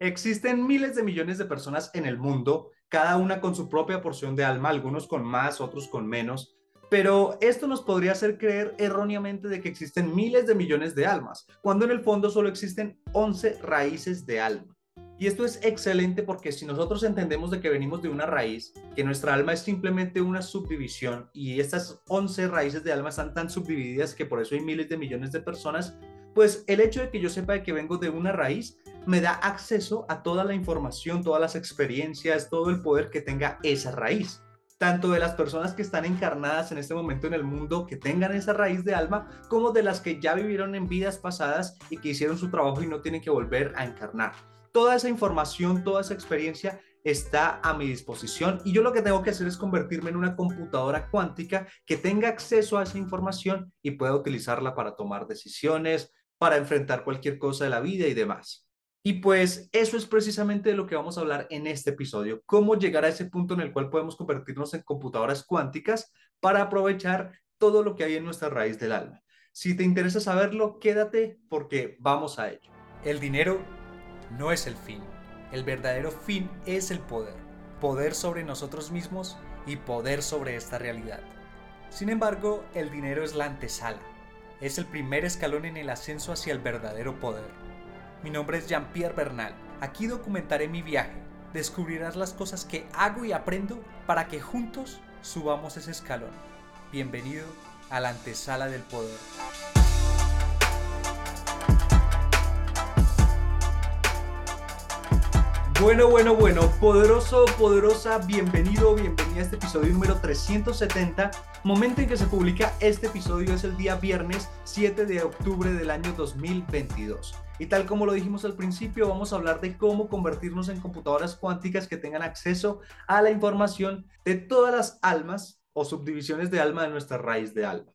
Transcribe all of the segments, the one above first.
Existen miles de millones de personas en el mundo, cada una con su propia porción de alma, algunos con más, otros con menos, pero esto nos podría hacer creer erróneamente de que existen miles de millones de almas, cuando en el fondo solo existen 11 raíces de alma. Y esto es excelente porque si nosotros entendemos de que venimos de una raíz, que nuestra alma es simplemente una subdivisión y estas 11 raíces de alma están tan subdivididas que por eso hay miles de millones de personas, pues el hecho de que yo sepa de que vengo de una raíz me da acceso a toda la información, todas las experiencias, todo el poder que tenga esa raíz. Tanto de las personas que están encarnadas en este momento en el mundo, que tengan esa raíz de alma, como de las que ya vivieron en vidas pasadas y que hicieron su trabajo y no tienen que volver a encarnar. Toda esa información, toda esa experiencia está a mi disposición y yo lo que tengo que hacer es convertirme en una computadora cuántica que tenga acceso a esa información y pueda utilizarla para tomar decisiones, para enfrentar cualquier cosa de la vida y demás. Y pues eso es precisamente de lo que vamos a hablar en este episodio, cómo llegar a ese punto en el cual podemos convertirnos en computadoras cuánticas para aprovechar todo lo que hay en nuestra raíz del alma. Si te interesa saberlo, quédate porque vamos a ello. El dinero no es el fin, el verdadero fin es el poder, poder sobre nosotros mismos y poder sobre esta realidad. Sin embargo, el dinero es la antesala, es el primer escalón en el ascenso hacia el verdadero poder. Mi nombre es Jean-Pierre Bernal. Aquí documentaré mi viaje. Descubrirás las cosas que hago y aprendo para que juntos subamos ese escalón. Bienvenido a la antesala del poder. Bueno, bueno, bueno, poderoso, poderosa, bienvenido, bienvenida a este episodio número 370. Momento en que se publica este episodio es el día viernes 7 de octubre del año 2022. Y tal como lo dijimos al principio, vamos a hablar de cómo convertirnos en computadoras cuánticas que tengan acceso a la información de todas las almas o subdivisiones de alma de nuestra raíz de alma.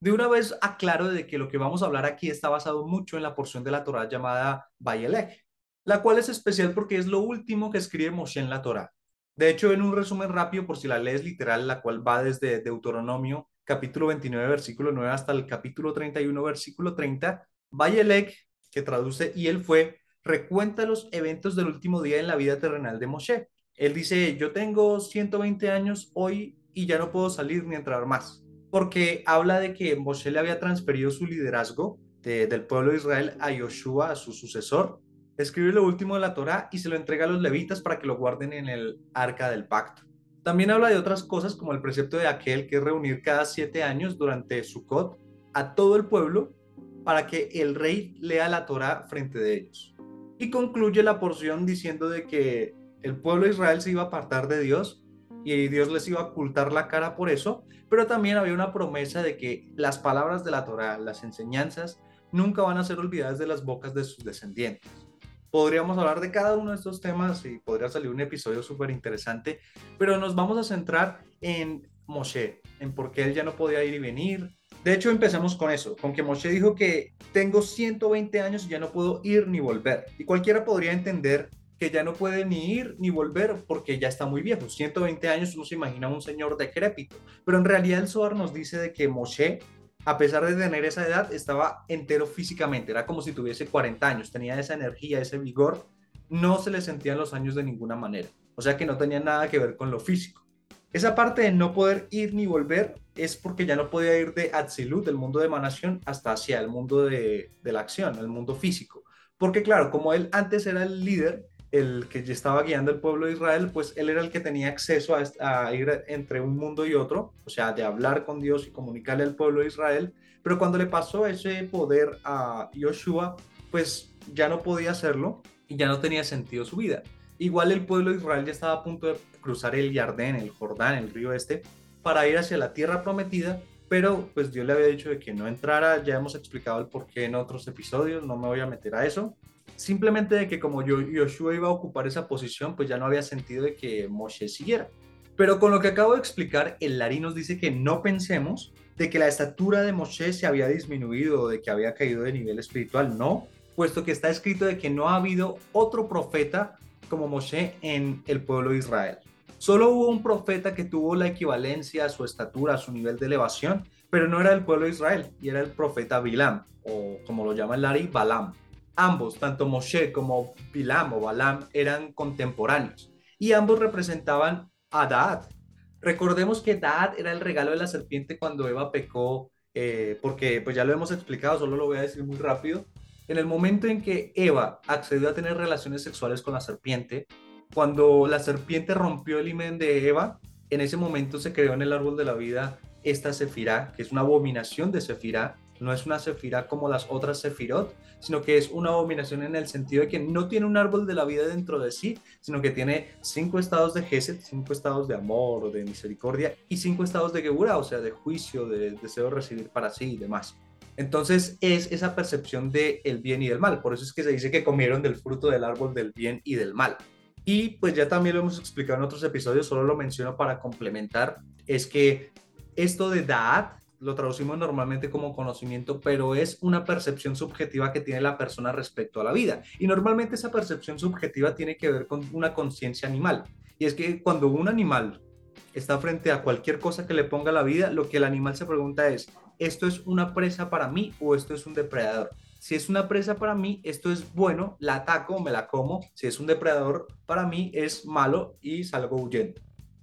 De una vez aclaro de que lo que vamos a hablar aquí está basado mucho en la porción de la Torah llamada Bayelech, la cual es especial porque es lo último que escribe Moshe en la Torah. De hecho, en un resumen rápido, por si la lees literal, la cual va desde Deuteronomio capítulo 29, versículo 9 hasta el capítulo 31, versículo 30, Bayelech que traduce, y él fue, recuenta los eventos del último día en la vida terrenal de Moshe. Él dice, yo tengo 120 años hoy y ya no puedo salir ni entrar más, porque habla de que Moshe le había transferido su liderazgo del pueblo de Israel a Yoshua, a su sucesor, escribe lo último de la Torá y se lo entrega a los levitas para que lo guarden en el arca del pacto. También habla de otras cosas como el precepto de aquel que es reunir cada siete años durante Sukkot a todo el pueblo para que el rey lea la Torah frente de ellos. Y concluye la porción diciendo de que el pueblo de Israel se iba a apartar de Dios y Dios les iba a ocultar la cara por eso, pero también había una promesa de que las palabras de la Torah, las enseñanzas, nunca van a ser olvidadas de las bocas de sus descendientes. Podríamos hablar de cada uno de estos temas y podría salir un episodio súper interesante, pero nos vamos a centrar en Moshe, en por qué él ya no podía ir y venir, de hecho, empecemos con eso, con que Moshe dijo que tengo 120 años y ya no puedo ir ni volver. Y cualquiera podría entender que ya no puede ni ir ni volver porque ya está muy viejo. 120 años uno se imagina un señor decrépito. Pero en realidad el Zohar nos dice de que Moshe, a pesar de tener esa edad, estaba entero físicamente. Era como si tuviese 40 años, tenía esa energía, ese vigor. No se le sentían los años de ninguna manera. O sea que no tenía nada que ver con lo físico. Esa parte de no poder ir ni volver es porque ya no podía ir de Atzilut, del mundo de emanación, hasta hacia el mundo de, la acción, el mundo físico. Porque claro, como él antes era el líder, el que estaba guiando el pueblo de Israel, pues él era el que tenía acceso a, ir entre un mundo y otro, o sea, de hablar con Dios y comunicarle al pueblo de Israel, pero cuando le pasó ese poder a Joshua, pues ya no podía hacerlo y ya no tenía sentido su vida. Igual el pueblo de Israel ya estaba a punto de cruzar el Jardín, el Jordán, el río este, para ir hacia la tierra prometida, pero pues Dios le había dicho de que no entrara, ya hemos explicado el por qué en otros episodios, no me voy a meter a eso, simplemente de que como Joshua iba a ocupar esa posición, pues ya no había sentido de que Moshe siguiera. Pero con lo que acabo de explicar, el Lari nos dice que no pensemos de que la estatura de Moshe se había disminuido de que había caído de nivel espiritual, no, puesto que está escrito de que no ha habido otro profeta como Moshe en el pueblo de Israel. Solo hubo un profeta que tuvo la equivalencia a su estatura, a su nivel de elevación, pero no era del pueblo de Israel, y era el profeta Bilam, o como lo llama el Lari, Balam. Ambos, tanto Moshe como Bilam o Balam, eran contemporáneos y ambos representaban a Daad. Recordemos que Daad era el regalo de la serpiente cuando Eva pecó, eh, porque pues ya lo hemos explicado, solo lo voy a decir muy rápido. En el momento en que Eva accedió a tener relaciones sexuales con la serpiente, cuando la serpiente rompió el imen de Eva, en ese momento se creó en el árbol de la vida esta sefirá, que es una abominación de sefirá, no es una sefirá como las otras sefirot, sino que es una abominación en el sentido de que no tiene un árbol de la vida dentro de sí, sino que tiene cinco estados de Gesed, cinco estados de amor, de misericordia y cinco estados de Geburah, o sea, de juicio, de deseo de recibir para sí y demás. Entonces es esa percepción del el bien y del mal. Por eso es que se dice que comieron del fruto del árbol del bien y del mal. Y pues ya también lo hemos explicado en otros episodios, solo lo menciono para complementar, es que esto de Da'at lo traducimos normalmente como conocimiento, pero es una percepción subjetiva que tiene la persona respecto a la vida. Y normalmente esa percepción subjetiva tiene que ver con una conciencia animal. Y es que cuando un animal está frente a cualquier cosa que le ponga la vida, lo que el animal se pregunta es, ¿esto es una presa para mí o esto es un depredador? Si es una presa para mí, esto es bueno, la ataco, me la como. Si es un depredador, para mí es malo y salgo huyendo.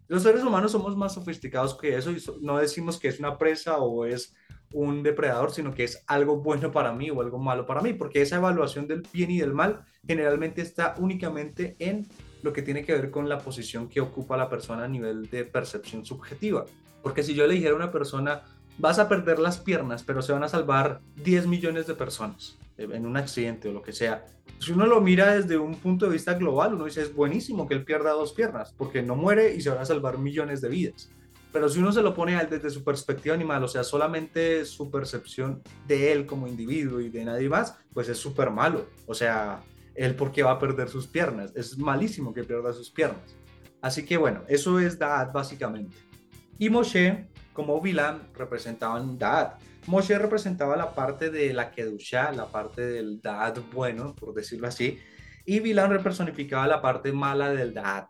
Los seres humanos somos más sofisticados que eso y no decimos que es una presa o es un depredador, sino que es algo bueno para mí o algo malo para mí, porque esa evaluación del bien y del mal generalmente está únicamente en lo que tiene que ver con la posición que ocupa la persona a nivel de percepción subjetiva. Porque si yo le dijera a una persona, vas a perder las piernas, pero se van a salvar 10 millones de personas en un accidente o lo que sea, si uno lo mira desde un punto de vista global, uno dice es buenísimo que él pierda dos piernas, porque no muere y se van a salvar millones de vidas. Pero si uno se lo pone desde su perspectiva animal, o sea, solamente su percepción de él como individuo y de nadie más, pues es súper malo. O sea, él porque va a perder sus piernas. Es malísimo que pierda sus piernas. Así que bueno, eso es Da'at básicamente. Y Moshe, como Bilam, representaban Da'at. Moshe representaba la parte de la Kedusha, la parte del Da'at bueno, por decirlo así, y Bilam representaba la parte mala del Da'at.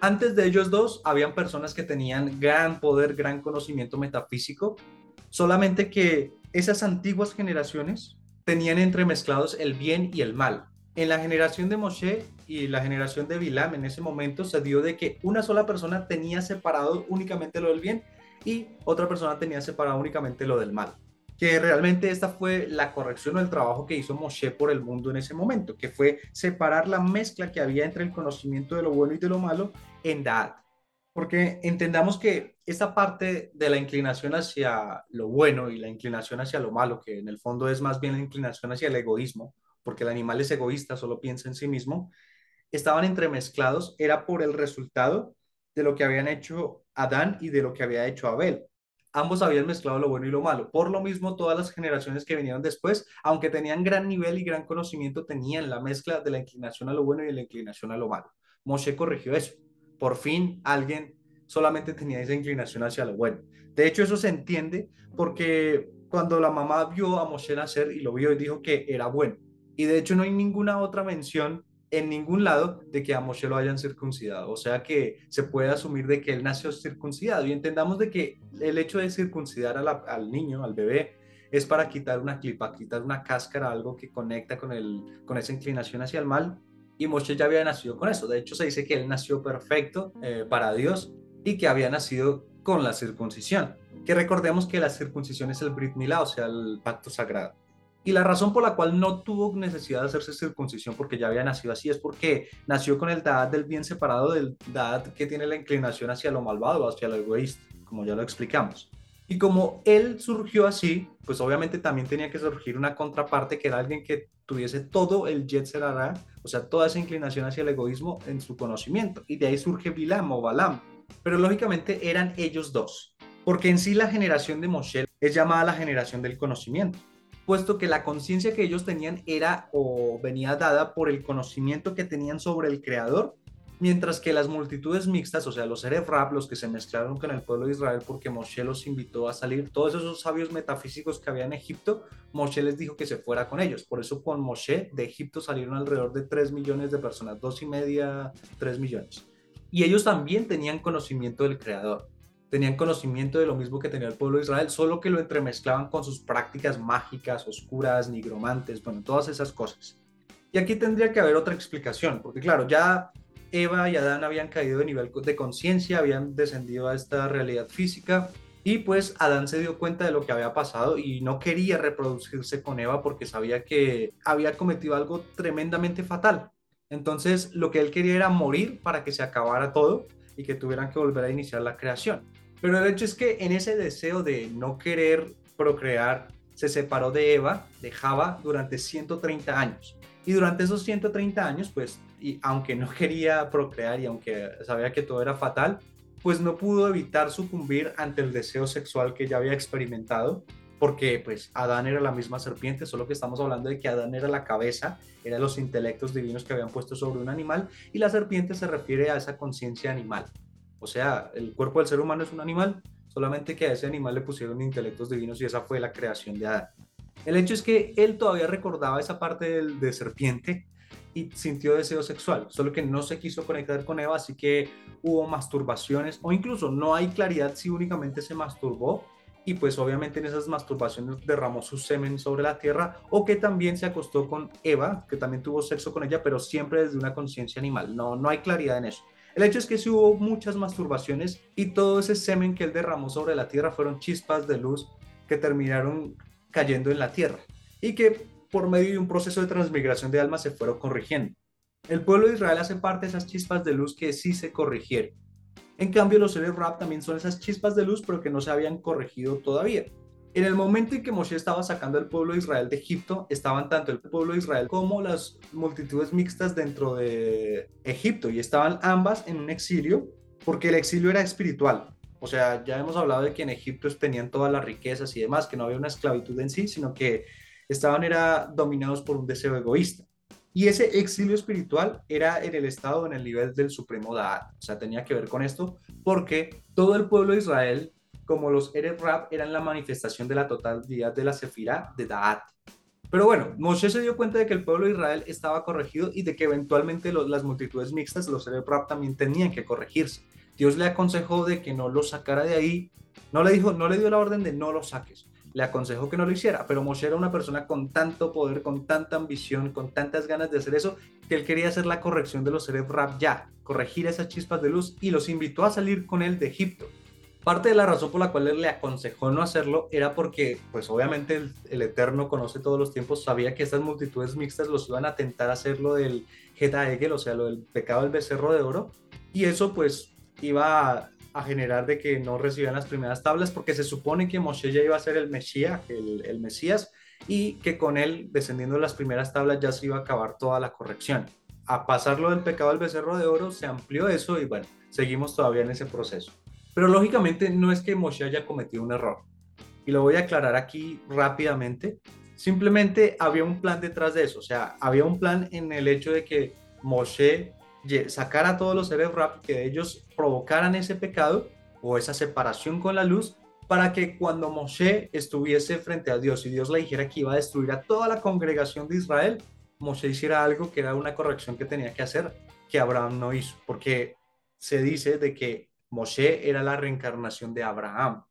Antes de ellos dos, habían personas que tenían gran poder, gran conocimiento metafísico, solamente que esas antiguas generaciones tenían entremezclados el bien y el mal. En la generación de Moshe y la generación de Bilam en ese momento se dio de que una sola persona tenía separado únicamente lo del bien y otra persona tenía separado únicamente lo del mal que realmente esta fue la corrección o el trabajo que hizo Moshe por el mundo en ese momento, que fue separar la mezcla que había entre el conocimiento de lo bueno y de lo malo en Da'at. Porque entendamos que esta parte de la inclinación hacia lo bueno y la inclinación hacia lo malo, que en el fondo es más bien la inclinación hacia el egoísmo, porque el animal es egoísta, solo piensa en sí mismo, estaban entremezclados, era por el resultado de lo que habían hecho Adán y de lo que había hecho Abel ambos habían mezclado lo bueno y lo malo. Por lo mismo, todas las generaciones que vinieron después, aunque tenían gran nivel y gran conocimiento, tenían la mezcla de la inclinación a lo bueno y la inclinación a lo malo. Moshe corrigió eso. Por fin alguien solamente tenía esa inclinación hacia lo bueno. De hecho, eso se entiende porque cuando la mamá vio a Moshe nacer y lo vio y dijo que era bueno. Y de hecho no hay ninguna otra mención en ningún lado de que a Moshe lo hayan circuncidado. O sea que se puede asumir de que él nació circuncidado y entendamos de que el hecho de circuncidar al niño, al bebé, es para quitar una clipa, quitar una cáscara, algo que conecta con, el, con esa inclinación hacia el mal. Y Moshe ya había nacido con eso. De hecho, se dice que él nació perfecto eh, para Dios y que había nacido con la circuncisión. Que recordemos que la circuncisión es el Brit Milá, o sea, el pacto sagrado. Y la razón por la cual no tuvo necesidad de hacerse circuncisión porque ya había nacido así es porque nació con el Dad del bien separado del Dad que tiene la inclinación hacia lo malvado, hacia lo egoísta, como ya lo explicamos. Y como él surgió así, pues obviamente también tenía que surgir una contraparte que era alguien que tuviese todo el Yetzer o sea, toda esa inclinación hacia el egoísmo en su conocimiento. Y de ahí surge Bilam o Balam. Pero lógicamente eran ellos dos, porque en sí la generación de Moshe es llamada la generación del conocimiento puesto que la conciencia que ellos tenían era o venía dada por el conocimiento que tenían sobre el Creador, mientras que las multitudes mixtas, o sea, los rap, los que se mezclaron con el pueblo de Israel porque Moshe los invitó a salir, todos esos sabios metafísicos que había en Egipto, Moshe les dijo que se fuera con ellos. Por eso con Moshe de Egipto salieron alrededor de 3 millones de personas, dos y media, 3 millones. Y ellos también tenían conocimiento del Creador tenían conocimiento de lo mismo que tenía el pueblo de Israel, solo que lo entremezclaban con sus prácticas mágicas, oscuras, nigromantes, bueno, todas esas cosas. Y aquí tendría que haber otra explicación, porque claro, ya Eva y Adán habían caído de nivel de conciencia, habían descendido a esta realidad física, y pues Adán se dio cuenta de lo que había pasado y no quería reproducirse con Eva porque sabía que había cometido algo tremendamente fatal. Entonces lo que él quería era morir para que se acabara todo y que tuvieran que volver a iniciar la creación. Pero el hecho es que en ese deseo de no querer procrear, se separó de Eva, de Java, durante 130 años. Y durante esos 130 años, pues, y aunque no quería procrear y aunque sabía que todo era fatal, pues no pudo evitar sucumbir ante el deseo sexual que ya había experimentado, porque pues Adán era la misma serpiente, solo que estamos hablando de que Adán era la cabeza, era los intelectos divinos que habían puesto sobre un animal, y la serpiente se refiere a esa conciencia animal. O sea, el cuerpo del ser humano es un animal, solamente que a ese animal le pusieron intelectos divinos y esa fue la creación de Adán. El hecho es que él todavía recordaba esa parte de, serpiente y sintió deseo sexual, solo que no se quiso conectar con Eva, así que hubo masturbaciones o incluso no hay claridad si únicamente se masturbó y pues obviamente en esas masturbaciones derramó su semen sobre la tierra o que también se acostó con Eva, que también tuvo sexo con ella, pero siempre desde una conciencia animal. No, no hay claridad en eso. El hecho es que sí hubo muchas masturbaciones y todo ese semen que él derramó sobre la tierra fueron chispas de luz que terminaron cayendo en la tierra y que por medio de un proceso de transmigración de almas se fueron corrigiendo. El pueblo de Israel hace parte de esas chispas de luz que sí se corrigieron. En cambio, los seres rap también son esas chispas de luz, pero que no se habían corregido todavía. En el momento en que Moshe estaba sacando al pueblo de Israel de Egipto, estaban tanto el pueblo de Israel como las multitudes mixtas dentro de Egipto y estaban ambas en un exilio porque el exilio era espiritual. O sea, ya hemos hablado de que en Egipto tenían todas las riquezas y demás, que no había una esclavitud en sí, sino que estaban era dominados por un deseo egoísta. Y ese exilio espiritual era en el estado, en el nivel del supremo Da'at. O sea, tenía que ver con esto porque todo el pueblo de Israel como los Erev Rab eran la manifestación de la totalidad de la Sefirá de Da'at. Pero bueno, Moshe se dio cuenta de que el pueblo de Israel estaba corregido y de que eventualmente las multitudes mixtas, los Erev Rab, también tenían que corregirse. Dios le aconsejó de que no lo sacara de ahí, no le dijo, no le dio la orden de no lo saques, le aconsejó que no lo hiciera, pero Moshe era una persona con tanto poder, con tanta ambición, con tantas ganas de hacer eso, que él quería hacer la corrección de los Erev Rab ya, corregir esas chispas de luz y los invitó a salir con él de Egipto. Parte de la razón por la cual él le aconsejó no hacerlo era porque, pues obviamente el, Eterno conoce todos los tiempos, sabía que estas multitudes mixtas los iban a tentar hacerlo del Geta Egel, o sea, lo del pecado del becerro de oro, y eso pues iba a, generar de que no recibían las primeras tablas porque se supone que Moshe ya iba a ser el Mesías, el, el Mesías, y que con él, descendiendo de las primeras tablas, ya se iba a acabar toda la corrección. A pasarlo del pecado del becerro de oro, se amplió eso y bueno, seguimos todavía en ese proceso. Pero lógicamente no es que Moshe haya cometido un error. Y lo voy a aclarar aquí rápidamente. Simplemente había un plan detrás de eso. O sea, había un plan en el hecho de que Moshe sacara a todos los seres rap, que ellos provocaran ese pecado o esa separación con la luz para que cuando Moshe estuviese frente a Dios y Dios le dijera que iba a destruir a toda la congregación de Israel, Moshe hiciera algo que era una corrección que tenía que hacer que Abraham no hizo, porque se dice de que Moshe era la reencarnación de Abraham.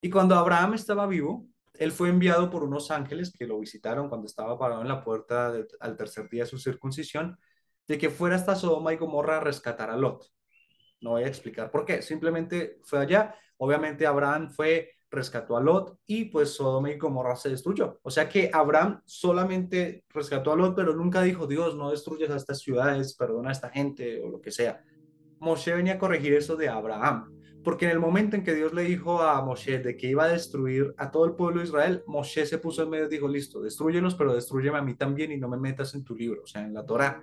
Y cuando Abraham estaba vivo, él fue enviado por unos ángeles que lo visitaron cuando estaba parado en la puerta al tercer día de su circuncisión, de que fuera hasta Sodoma y Gomorra a rescatar a Lot. No voy a explicar por qué, simplemente fue allá. Obviamente Abraham fue rescató a Lot y pues Sodoma y Gomorra se destruyó. O sea que Abraham solamente rescató a Lot, pero nunca dijo, Dios, no destruyes a estas ciudades, perdona a esta gente o lo que sea. Moshe venía a corregir eso de Abraham, porque en el momento en que Dios le dijo a Moshe de que iba a destruir a todo el pueblo de Israel, Moshe se puso en medio y dijo, listo, destruyelos, pero destruyeme a mí también y no me metas en tu libro, o sea, en la Torah.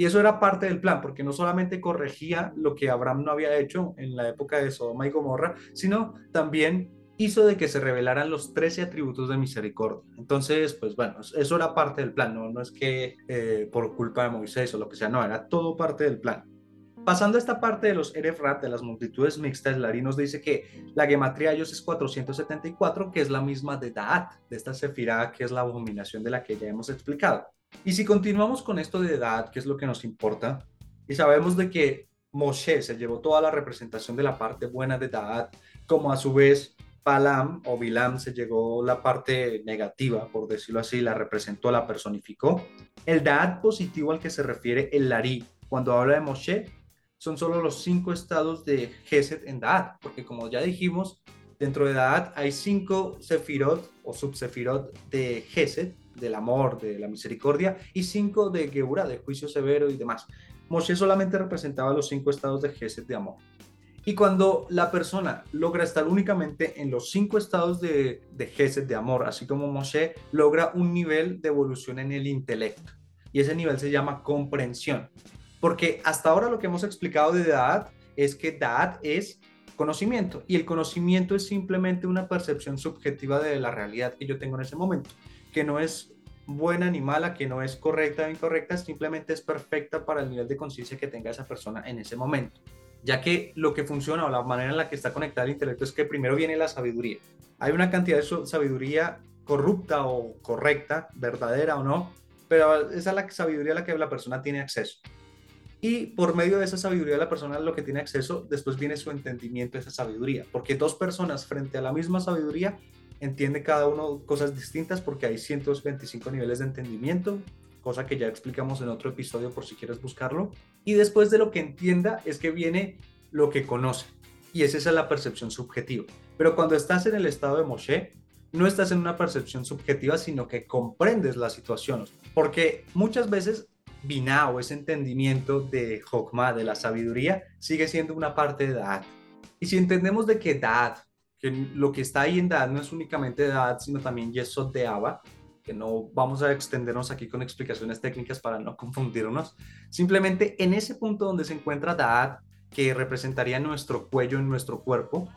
Y eso era parte del plan, porque no solamente corregía lo que Abraham no había hecho en la época de Sodoma y Gomorra, sino también hizo de que se revelaran los 13 atributos de misericordia. Entonces, pues bueno, eso era parte del plan, no, no es que eh, por culpa de Moisés o lo que sea, no, era todo parte del plan. Pasando a esta parte de los Erefrat, de las multitudes mixtas, Larry nos dice que la gematría de ellos es 474, que es la misma de Daat, de esta sefirá, que es la abominación de la que ya hemos explicado. Y si continuamos con esto de Daat, que es lo que nos importa, y sabemos de que Moshe se llevó toda la representación de la parte buena de Daat, como a su vez Palam o Bilam se llegó la parte negativa, por decirlo así, la representó, la personificó. El Daat positivo al que se refiere el Lari cuando habla de Moshe son solo los cinco estados de Geset en Da'at, porque como ya dijimos, dentro de Da'at hay cinco sefirot o subsefirot de Geset, del amor, de la misericordia, y cinco de Geura, de juicio severo y demás. Moshe solamente representaba los cinco estados de Geset de amor. Y cuando la persona logra estar únicamente en los cinco estados de, de de amor, así como Moshe, logra un nivel de evolución en el intelecto. Y ese nivel se llama comprensión. Porque hasta ahora lo que hemos explicado de Da'at es que Da'at es conocimiento y el conocimiento es simplemente una percepción subjetiva de la realidad que yo tengo en ese momento, que no es buena ni mala, que no es correcta o incorrecta, simplemente es perfecta para el nivel de conciencia que tenga esa persona en ese momento. Ya que lo que funciona o la manera en la que está conectado el intelecto es que primero viene la sabiduría. Hay una cantidad de sabiduría corrupta o correcta, verdadera o no, pero esa es la sabiduría a la que la persona tiene acceso. Y por medio de esa sabiduría la persona lo que tiene acceso, después viene su entendimiento esa sabiduría. Porque dos personas frente a la misma sabiduría entiende cada uno cosas distintas porque hay 125 niveles de entendimiento, cosa que ya explicamos en otro episodio por si quieres buscarlo. Y después de lo que entienda es que viene lo que conoce. Y esa es la percepción subjetiva. Pero cuando estás en el estado de Moshe, no estás en una percepción subjetiva, sino que comprendes la situación. Porque muchas veces Binah o ese entendimiento de Hokmah, de la sabiduría, sigue siendo una parte de Da'at. Y si entendemos de que Da'at, que lo que está ahí en Da'at no es únicamente Da'at, sino también Yesod de Abba, que no vamos a extendernos aquí con explicaciones técnicas para no confundirnos, simplemente en ese punto donde se encuentra Da'at, que representaría nuestro cuello en nuestro cuerpo,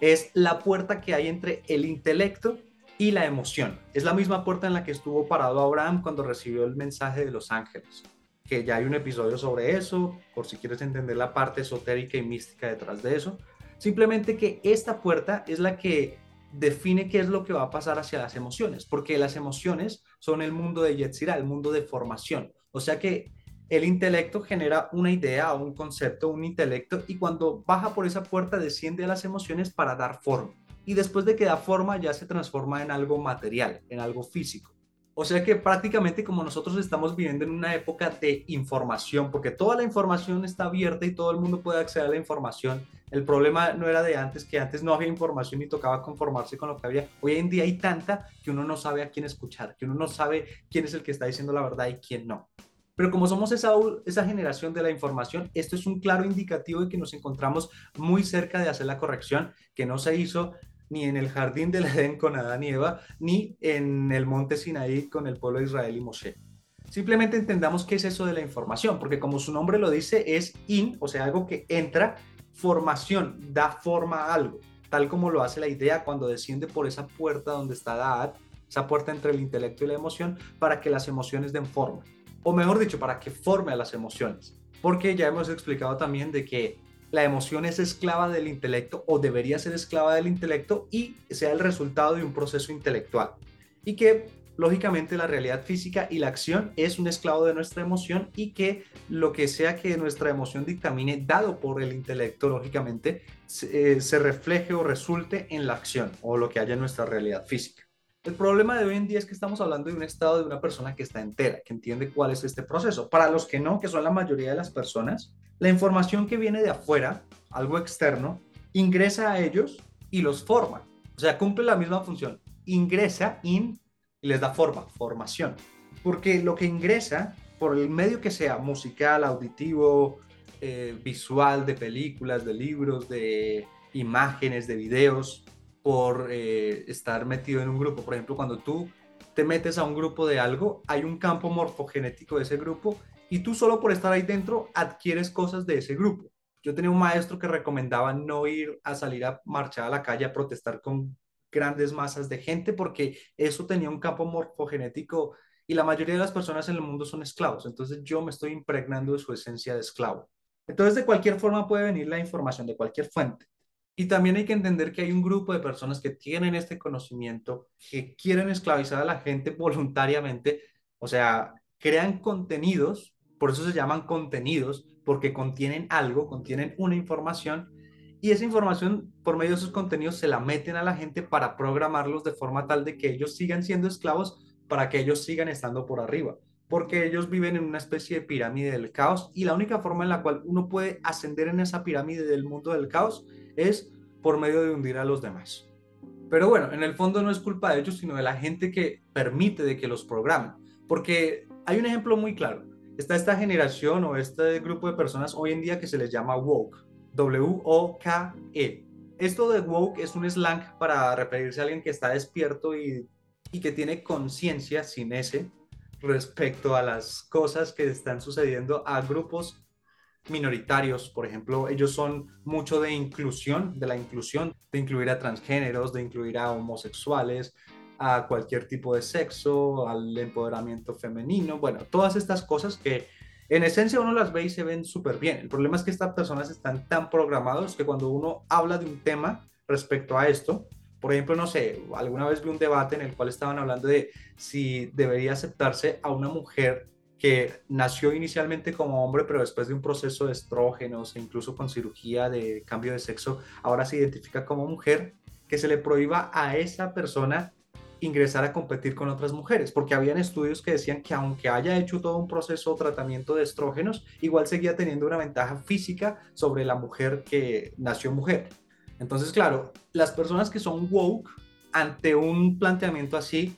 es la puerta que hay entre el intelecto y la emoción. Es la misma puerta en la que estuvo parado Abraham cuando recibió el mensaje de los ángeles, que ya hay un episodio sobre eso, por si quieres entender la parte esotérica y mística detrás de eso. Simplemente que esta puerta es la que define qué es lo que va a pasar hacia las emociones, porque las emociones son el mundo de Yetzirah, el mundo de formación. O sea que el intelecto genera una idea, un concepto, un intelecto, y cuando baja por esa puerta desciende a las emociones para dar forma y después de que da forma ya se transforma en algo material, en algo físico. O sea que prácticamente como nosotros estamos viviendo en una época de información, porque toda la información está abierta y todo el mundo puede acceder a la información. El problema no era de antes, que antes no había información y tocaba conformarse con lo que había. Hoy en día hay tanta que uno no sabe a quién escuchar, que uno no sabe quién es el que está diciendo la verdad y quién no. Pero como somos esa, esa generación de la información, esto es un claro indicativo de que nos encontramos muy cerca de hacer la corrección que no se hizo ni en el jardín del Edén con Adán y Eva, ni en el monte Sinaí con el pueblo de Israel y Moshe. Simplemente entendamos qué es eso de la información, porque como su nombre lo dice, es in, o sea, algo que entra, formación, da forma a algo, tal como lo hace la idea cuando desciende por esa puerta donde está Daad, esa puerta entre el intelecto y la emoción, para que las emociones den forma. O mejor dicho, para que forme a las emociones. Porque ya hemos explicado también de que la emoción es esclava del intelecto o debería ser esclava del intelecto y sea el resultado de un proceso intelectual. Y que lógicamente la realidad física y la acción es un esclavo de nuestra emoción y que lo que sea que nuestra emoción dictamine, dado por el intelecto, lógicamente, se, eh, se refleje o resulte en la acción o lo que haya en nuestra realidad física. El problema de hoy en día es que estamos hablando de un estado de una persona que está entera, que entiende cuál es este proceso. Para los que no, que son la mayoría de las personas, la información que viene de afuera, algo externo, ingresa a ellos y los forma. O sea, cumple la misma función. Ingresa, in, y les da forma, formación. Porque lo que ingresa, por el medio que sea, musical, auditivo, eh, visual, de películas, de libros, de imágenes, de videos, por eh, estar metido en un grupo. Por ejemplo, cuando tú te metes a un grupo de algo, hay un campo morfogenético de ese grupo y tú solo por estar ahí dentro adquieres cosas de ese grupo. Yo tenía un maestro que recomendaba no ir a salir a marchar a la calle a protestar con grandes masas de gente porque eso tenía un campo morfogenético y la mayoría de las personas en el mundo son esclavos. Entonces yo me estoy impregnando de su esencia de esclavo. Entonces de cualquier forma puede venir la información de cualquier fuente. Y también hay que entender que hay un grupo de personas que tienen este conocimiento, que quieren esclavizar a la gente voluntariamente, o sea, crean contenidos, por eso se llaman contenidos, porque contienen algo, contienen una información, y esa información, por medio de esos contenidos, se la meten a la gente para programarlos de forma tal de que ellos sigan siendo esclavos, para que ellos sigan estando por arriba, porque ellos viven en una especie de pirámide del caos, y la única forma en la cual uno puede ascender en esa pirámide del mundo del caos es por medio de hundir a los demás. Pero bueno, en el fondo no es culpa de ellos, sino de la gente que permite de que los programen. Porque hay un ejemplo muy claro. Está esta generación o este grupo de personas hoy en día que se les llama woke. W-O-K-E. Esto de woke es un slang para referirse a alguien que está despierto y, y que tiene conciencia sin ese respecto a las cosas que están sucediendo a grupos minoritarios, por ejemplo, ellos son mucho de inclusión, de la inclusión, de incluir a transgéneros, de incluir a homosexuales, a cualquier tipo de sexo, al empoderamiento femenino, bueno, todas estas cosas que en esencia uno las ve y se ven súper bien. El problema es que estas personas están tan programados que cuando uno habla de un tema respecto a esto, por ejemplo, no sé, alguna vez vi un debate en el cual estaban hablando de si debería aceptarse a una mujer que nació inicialmente como hombre, pero después de un proceso de estrógenos e incluso con cirugía de cambio de sexo, ahora se identifica como mujer, que se le prohíba a esa persona ingresar a competir con otras mujeres, porque habían estudios que decían que aunque haya hecho todo un proceso o tratamiento de estrógenos, igual seguía teniendo una ventaja física sobre la mujer que nació mujer. Entonces, claro, las personas que son woke ante un planteamiento así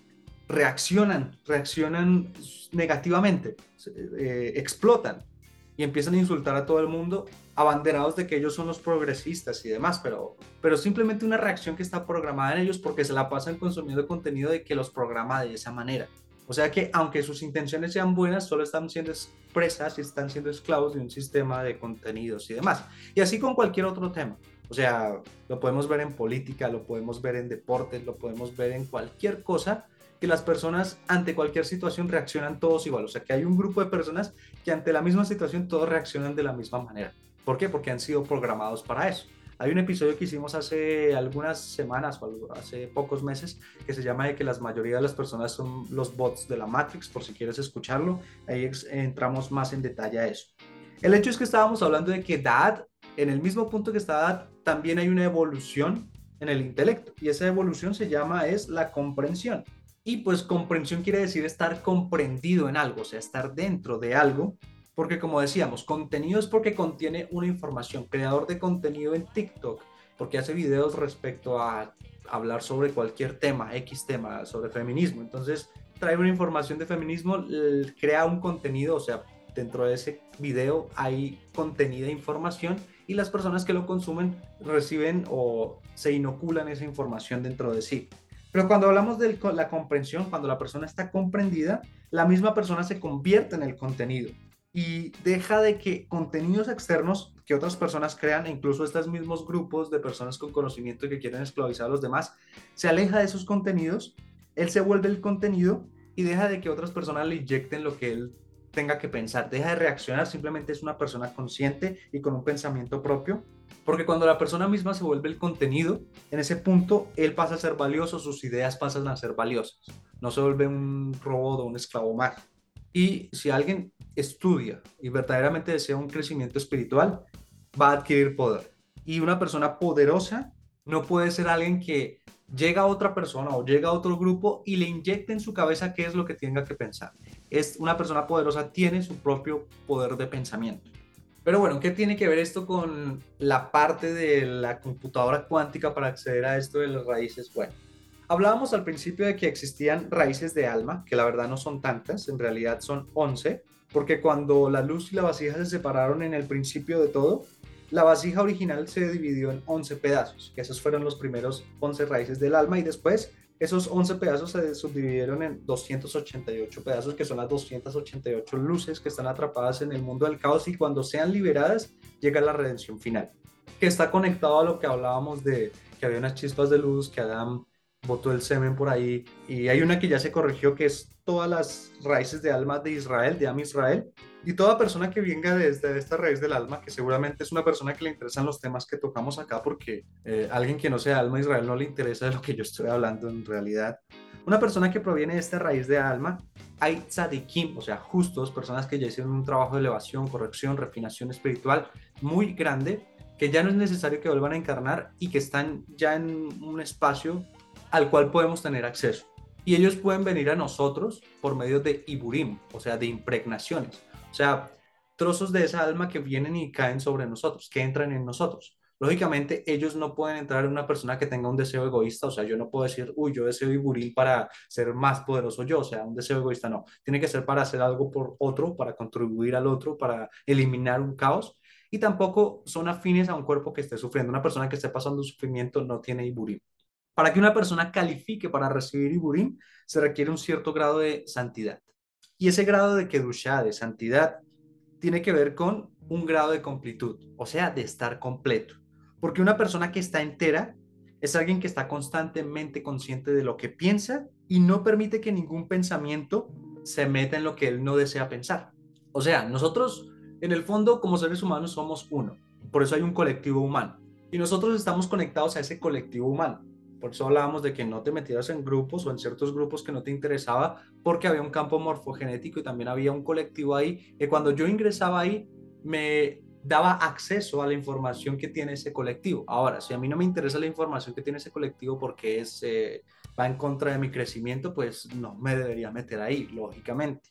reaccionan, reaccionan negativamente, eh, explotan y empiezan a insultar a todo el mundo, abanderados de que ellos son los progresistas y demás, pero, pero simplemente una reacción que está programada en ellos porque se la pasan consumiendo contenido de que los programa de esa manera. O sea que aunque sus intenciones sean buenas, solo están siendo expresas y están siendo esclavos de un sistema de contenidos y demás. Y así con cualquier otro tema. O sea, lo podemos ver en política, lo podemos ver en deportes, lo podemos ver en cualquier cosa que las personas ante cualquier situación reaccionan todos igual. O sea, que hay un grupo de personas que ante la misma situación todos reaccionan de la misma manera. ¿Por qué? Porque han sido programados para eso. Hay un episodio que hicimos hace algunas semanas o hace pocos meses que se llama de que la mayoría de las personas son los bots de la Matrix, por si quieres escucharlo, ahí entramos más en detalle a eso. El hecho es que estábamos hablando de que Dad, en el mismo punto que está Dad, también hay una evolución en el intelecto y esa evolución se llama es la comprensión. Y pues comprensión quiere decir estar comprendido en algo, o sea, estar dentro de algo, porque como decíamos, contenido es porque contiene una información. Creador de contenido en TikTok, porque hace videos respecto a hablar sobre cualquier tema, X tema, sobre feminismo. Entonces, trae una información de feminismo, crea un contenido, o sea, dentro de ese video hay contenido e información y las personas que lo consumen reciben o se inoculan esa información dentro de sí. Pero cuando hablamos de la comprensión, cuando la persona está comprendida, la misma persona se convierte en el contenido y deja de que contenidos externos que otras personas crean, incluso estos mismos grupos de personas con conocimiento que quieren esclavizar a los demás, se aleja de esos contenidos, él se vuelve el contenido y deja de que otras personas le inyecten lo que él tenga que pensar, deja de reaccionar, simplemente es una persona consciente y con un pensamiento propio porque cuando la persona misma se vuelve el contenido, en ese punto él pasa a ser valioso, sus ideas pasan a ser valiosas. No se vuelve un robot o un esclavo más. Y si alguien estudia y verdaderamente desea un crecimiento espiritual, va a adquirir poder. Y una persona poderosa no puede ser alguien que llega a otra persona o llega a otro grupo y le inyecte en su cabeza qué es lo que tenga que pensar. Es una persona poderosa tiene su propio poder de pensamiento. Pero bueno, ¿qué tiene que ver esto con la parte de la computadora cuántica para acceder a esto de las raíces? Bueno, hablábamos al principio de que existían raíces de alma, que la verdad no son tantas, en realidad son 11, porque cuando la luz y la vasija se separaron en el principio de todo, la vasija original se dividió en 11 pedazos, que esos fueron los primeros 11 raíces del alma, y después esos 11 pedazos se subdividieron en 288 pedazos, que son las 288 luces que están atrapadas en el mundo del caos y cuando sean liberadas llega la redención final, que está conectado a lo que hablábamos de que había unas chispas de luz, que Adán botó el semen por ahí y hay una que ya se corrigió que es todas las raíces de alma de Israel, de Am Israel, y toda persona que venga desde esta raíz del alma, que seguramente es una persona que le interesan los temas que tocamos acá, porque eh, alguien que no sea alma Israel no le interesa de lo que yo estoy hablando en realidad. Una persona que proviene de esta raíz de alma, hay tzadikim, o sea, justos, personas que ya hicieron un trabajo de elevación, corrección, refinación espiritual muy grande, que ya no es necesario que vuelvan a encarnar y que están ya en un espacio al cual podemos tener acceso. Y ellos pueden venir a nosotros por medio de iburim, o sea, de impregnaciones. O sea, trozos de esa alma que vienen y caen sobre nosotros, que entran en nosotros. Lógicamente, ellos no pueden entrar en una persona que tenga un deseo egoísta, o sea, yo no puedo decir, uy, yo deseo Iburim para ser más poderoso yo, o sea, un deseo egoísta no. Tiene que ser para hacer algo por otro, para contribuir al otro, para eliminar un caos. Y tampoco son afines a un cuerpo que esté sufriendo. Una persona que esté pasando sufrimiento no tiene Iburim. Para que una persona califique para recibir Iburim, se requiere un cierto grado de santidad. Y ese grado de Kedushá, de santidad, tiene que ver con un grado de completud, o sea, de estar completo. Porque una persona que está entera es alguien que está constantemente consciente de lo que piensa y no permite que ningún pensamiento se meta en lo que él no desea pensar. O sea, nosotros en el fondo como seres humanos somos uno, por eso hay un colectivo humano y nosotros estamos conectados a ese colectivo humano. Por eso hablábamos de que no te metieras en grupos o en ciertos grupos que no te interesaba, porque había un campo morfogenético y también había un colectivo ahí, que cuando yo ingresaba ahí, me daba acceso a la información que tiene ese colectivo. Ahora, si a mí no me interesa la información que tiene ese colectivo porque es, eh, va en contra de mi crecimiento, pues no me debería meter ahí, lógicamente.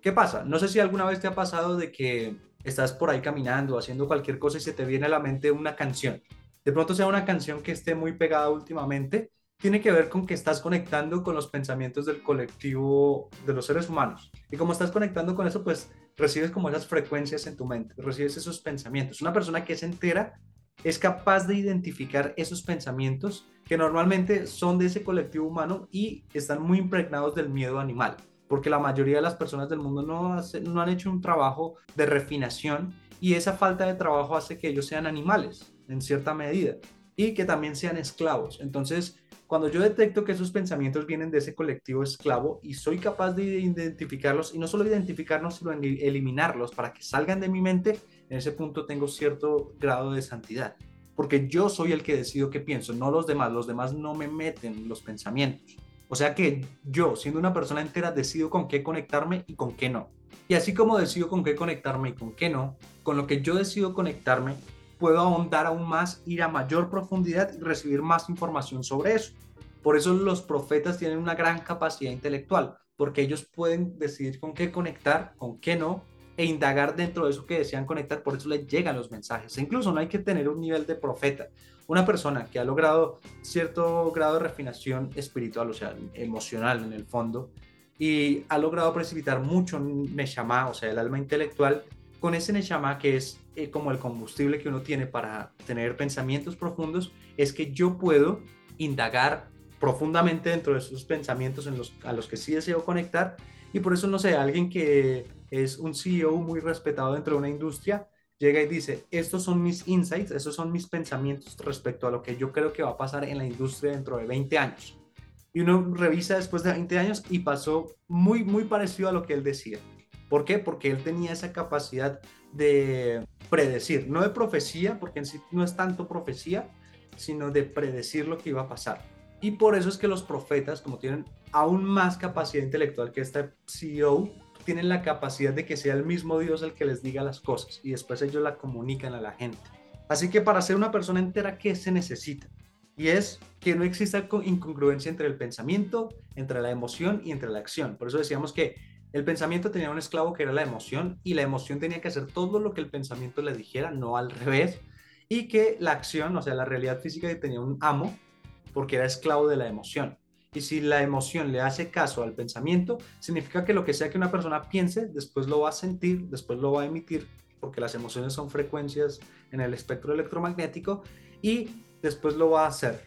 ¿Qué pasa? No sé si alguna vez te ha pasado de que estás por ahí caminando, haciendo cualquier cosa y se te viene a la mente una canción de pronto sea una canción que esté muy pegada últimamente, tiene que ver con que estás conectando con los pensamientos del colectivo de los seres humanos. Y como estás conectando con eso, pues recibes como esas frecuencias en tu mente, recibes esos pensamientos. Una persona que es entera es capaz de identificar esos pensamientos que normalmente son de ese colectivo humano y están muy impregnados del miedo animal, porque la mayoría de las personas del mundo no, no han hecho un trabajo de refinación y esa falta de trabajo hace que ellos sean animales en cierta medida y que también sean esclavos. Entonces, cuando yo detecto que esos pensamientos vienen de ese colectivo esclavo y soy capaz de identificarlos, y no solo identificarlos, sino eliminarlos para que salgan de mi mente, en ese punto tengo cierto grado de santidad. Porque yo soy el que decido qué pienso, no los demás. Los demás no me meten los pensamientos. O sea que yo, siendo una persona entera, decido con qué conectarme y con qué no. Y así como decido con qué conectarme y con qué no, con lo que yo decido conectarme, puedo ahondar aún más, ir a mayor profundidad y recibir más información sobre eso. Por eso los profetas tienen una gran capacidad intelectual, porque ellos pueden decidir con qué conectar, con qué no, e indagar dentro de eso que desean conectar, por eso les llegan los mensajes. E incluso no hay que tener un nivel de profeta. Una persona que ha logrado cierto grado de refinación espiritual, o sea, emocional en el fondo, y ha logrado precipitar mucho Neshama, o sea, el alma intelectual, con ese Neshama que es eh, como el combustible que uno tiene para tener pensamientos profundos, es que yo puedo indagar profundamente dentro de esos pensamientos a los que sí deseo conectar. Y por eso, no sé, alguien que es un CEO muy respetado dentro de una industria, llega y dice, estos son mis insights, estos son mis pensamientos respecto a lo que yo creo que va a pasar en la industria dentro de 20 años. Y uno revisa después de 20 años y pasó muy, muy parecido a lo que él decía. ¿Por qué? Porque él tenía esa capacidad de predecir, no de profecía, porque en sí no es tanto profecía, sino de predecir lo que iba a pasar. Y por eso es que los profetas, como tienen aún más capacidad intelectual que este CEO, tienen la capacidad de que sea el mismo Dios el que les diga las cosas y después ellos la comunican a la gente. Así que para ser una persona entera, ¿qué se necesita? Y es que no exista incongruencia entre el pensamiento, entre la emoción y entre la acción. Por eso decíamos que El pensamiento tenía un esclavo que era la emoción y la emoción tenía que hacer todo lo que el pensamiento le dijera, no al revés. Y que la acción, o sea, la realidad física tenía un amo porque era esclavo de la emoción. Y si la emoción le hace caso al pensamiento, significa que lo que sea que una persona piense, después lo va a sentir, después lo va a emitir, porque las emociones son frecuencias en el espectro electromagnético, y después lo va a hacer.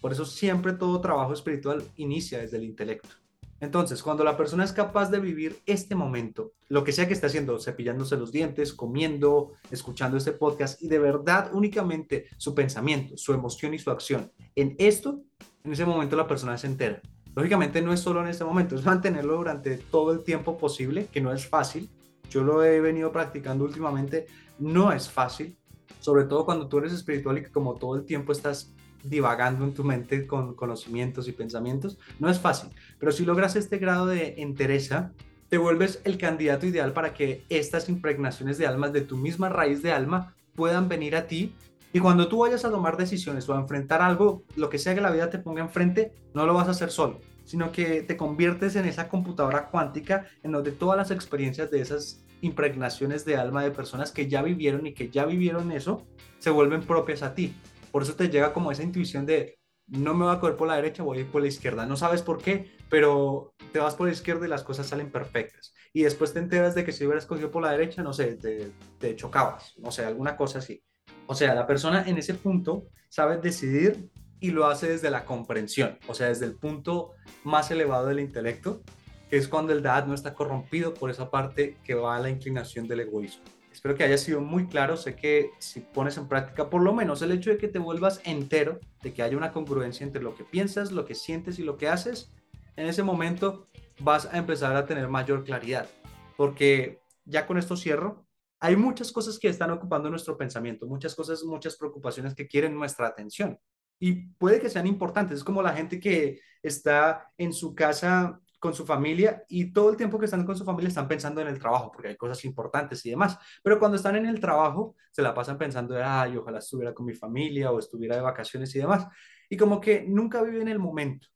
Por eso siempre todo trabajo espiritual inicia desde el intelecto. Entonces, cuando la persona es capaz de vivir este momento, lo que sea que esté haciendo, cepillándose los dientes, comiendo, escuchando este podcast, y de verdad únicamente su pensamiento, su emoción y su acción en esto, en ese momento la persona se entera. Lógicamente no es solo en este momento, es mantenerlo durante todo el tiempo posible, que no es fácil. Yo lo he venido practicando últimamente, no es fácil, sobre todo cuando tú eres espiritual y que como todo el tiempo estás divagando en tu mente con conocimientos y pensamientos, no es fácil, pero si logras este grado de entereza, te vuelves el candidato ideal para que estas impregnaciones de almas de tu misma raíz de alma puedan venir a ti y cuando tú vayas a tomar decisiones o a enfrentar algo, lo que sea que la vida te ponga enfrente, no lo vas a hacer solo, sino que te conviertes en esa computadora cuántica en donde todas las experiencias de esas impregnaciones de alma de personas que ya vivieron y que ya vivieron eso, se vuelven propias a ti. Por eso te llega como esa intuición de, no me voy a coger por la derecha, voy a ir por la izquierda. No sabes por qué, pero te vas por la izquierda y las cosas salen perfectas. Y después te enteras de que si hubieras cogido por la derecha, no sé, te, te chocabas, no sé, alguna cosa así. O sea, la persona en ese punto sabe decidir y lo hace desde la comprensión, o sea, desde el punto más elevado del intelecto, que es cuando el Dad no está corrompido por esa parte que va a la inclinación del egoísmo. Espero que haya sido muy claro. Sé que si pones en práctica por lo menos el hecho de que te vuelvas entero, de que haya una congruencia entre lo que piensas, lo que sientes y lo que haces, en ese momento vas a empezar a tener mayor claridad. Porque ya con esto cierro. Hay muchas cosas que están ocupando nuestro pensamiento, muchas cosas, muchas preocupaciones que quieren nuestra atención. Y puede que sean importantes. Es como la gente que está en su casa con su familia y todo el tiempo que están con su familia están pensando en el trabajo porque hay cosas importantes y demás. Pero cuando están en el trabajo se la pasan pensando ay, ojalá estuviera con mi familia o estuviera de vacaciones y demás. Y como que nunca viven el momento.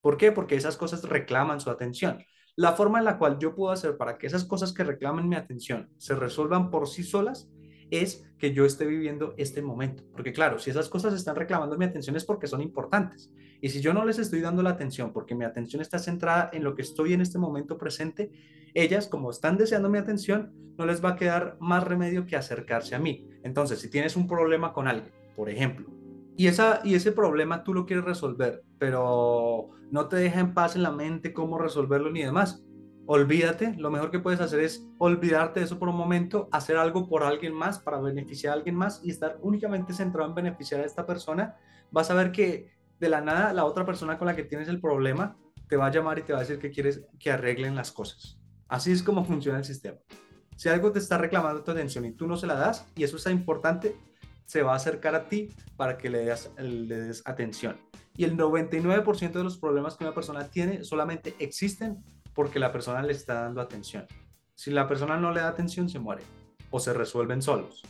¿Por qué? Porque esas cosas reclaman su atención. La forma en la cual yo puedo hacer para que esas cosas que reclamen mi atención se resuelvan por sí solas es que yo esté viviendo este momento. Porque claro, si esas cosas están reclamando mi atención es porque son importantes. Y si yo no les estoy dando la atención porque mi atención está centrada en lo que estoy en este momento presente, ellas como están deseando mi atención, no les va a quedar más remedio que acercarse a mí. Entonces, si tienes un problema con alguien, por ejemplo, y, esa, y ese problema tú lo quieres resolver, pero no te deja en paz en la mente cómo resolverlo ni demás, olvídate, lo mejor que puedes hacer es olvidarte de eso por un momento, hacer algo por alguien más para beneficiar a alguien más y estar únicamente centrado en beneficiar a esta persona, vas a ver que de la nada la otra persona con la que tienes el problema te va a llamar y te va a decir que quieres que arreglen las cosas. Así es como funciona el sistema. Si algo te está reclamando tu atención y tú no se la das, y eso está importante, se va a acercar a ti para que le des, le des atención. Y el 99% de los problemas que una persona tiene solamente existen porque la persona le está dando atención. Si la persona no le da atención, se muere o se resuelven solos.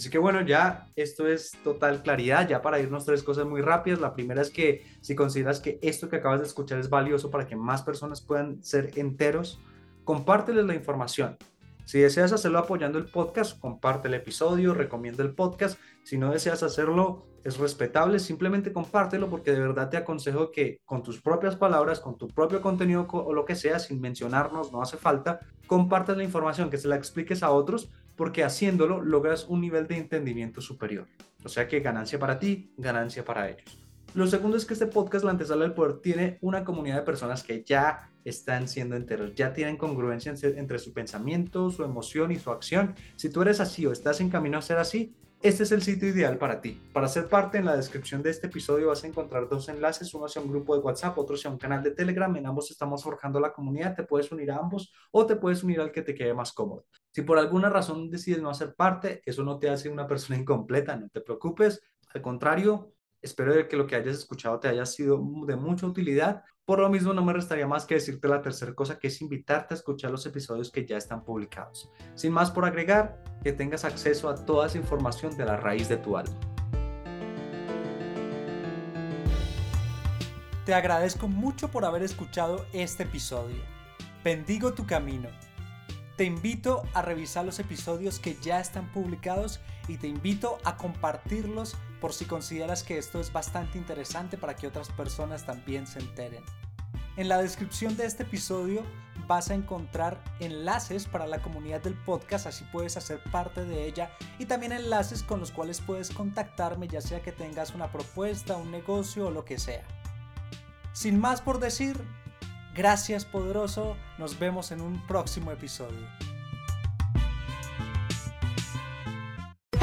Así que bueno, ya esto es total claridad, ya para irnos tres cosas muy rápidas. La primera es que si consideras que esto que acabas de escuchar es valioso para que más personas puedan ser enteros, compárteles la información. Si deseas hacerlo apoyando el podcast, comparte el episodio, recomienda el podcast. Si no deseas hacerlo, es respetable, simplemente compártelo porque de verdad te aconsejo que con tus propias palabras, con tu propio contenido o lo que sea, sin mencionarnos, no hace falta, compartas la información, que se la expliques a otros, porque haciéndolo logras un nivel de entendimiento superior. O sea que ganancia para ti, ganancia para ellos. Lo segundo es que este podcast, La Antesala del Poder, tiene una comunidad de personas que ya están siendo enteros, ya tienen congruencia entre su pensamiento, su emoción y su acción. Si tú eres así o estás en camino a ser así, este es el sitio ideal para ti. Para ser parte, en la descripción de este episodio vas a encontrar dos enlaces, uno hacia un grupo de WhatsApp, otro hacia un canal de Telegram. En ambos estamos forjando la comunidad, te puedes unir a ambos o te puedes unir al que te quede más cómodo. Si por alguna razón decides no hacer parte, eso no te hace una persona incompleta, no te preocupes. Al contrario, Espero que lo que hayas escuchado te haya sido de mucha utilidad. Por lo mismo, no me restaría más que decirte la tercera cosa, que es invitarte a escuchar los episodios que ya están publicados. Sin más por agregar, que tengas acceso a toda esa información de la raíz de tu alma. Te agradezco mucho por haber escuchado este episodio. bendigo tu camino. Te invito a revisar los episodios que ya están publicados y te invito a compartirlos por si consideras que esto es bastante interesante para que otras personas también se enteren. En la descripción de este episodio vas a encontrar enlaces para la comunidad del podcast, así puedes hacer parte de ella y también enlaces con los cuales puedes contactarme ya sea que tengas una propuesta, un negocio o lo que sea. Sin más por decir, gracias poderoso, nos vemos en un próximo episodio.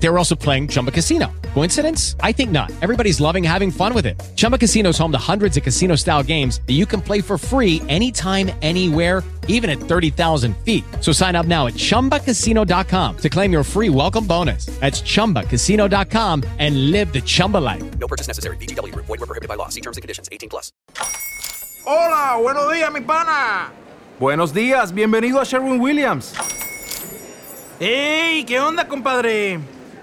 They were also playing Chumba Casino. Coincidence? I think not. Everybody's loving having fun with it. Chumba Casino is home to hundreds of casino style games that you can play for free anytime, anywhere, even at 30,000 feet. So sign up now at chumbacasino.com to claim your free welcome bonus. That's chumbacasino.com and live the Chumba life. No purchase necessary. VGW Group. Void were prohibited by law. See terms and conditions. 18 plus. Hola, buenos días, mi pana. Buenos días, bienvenido a Sherwin Williams. Hey, ¿Qué onda, compadre?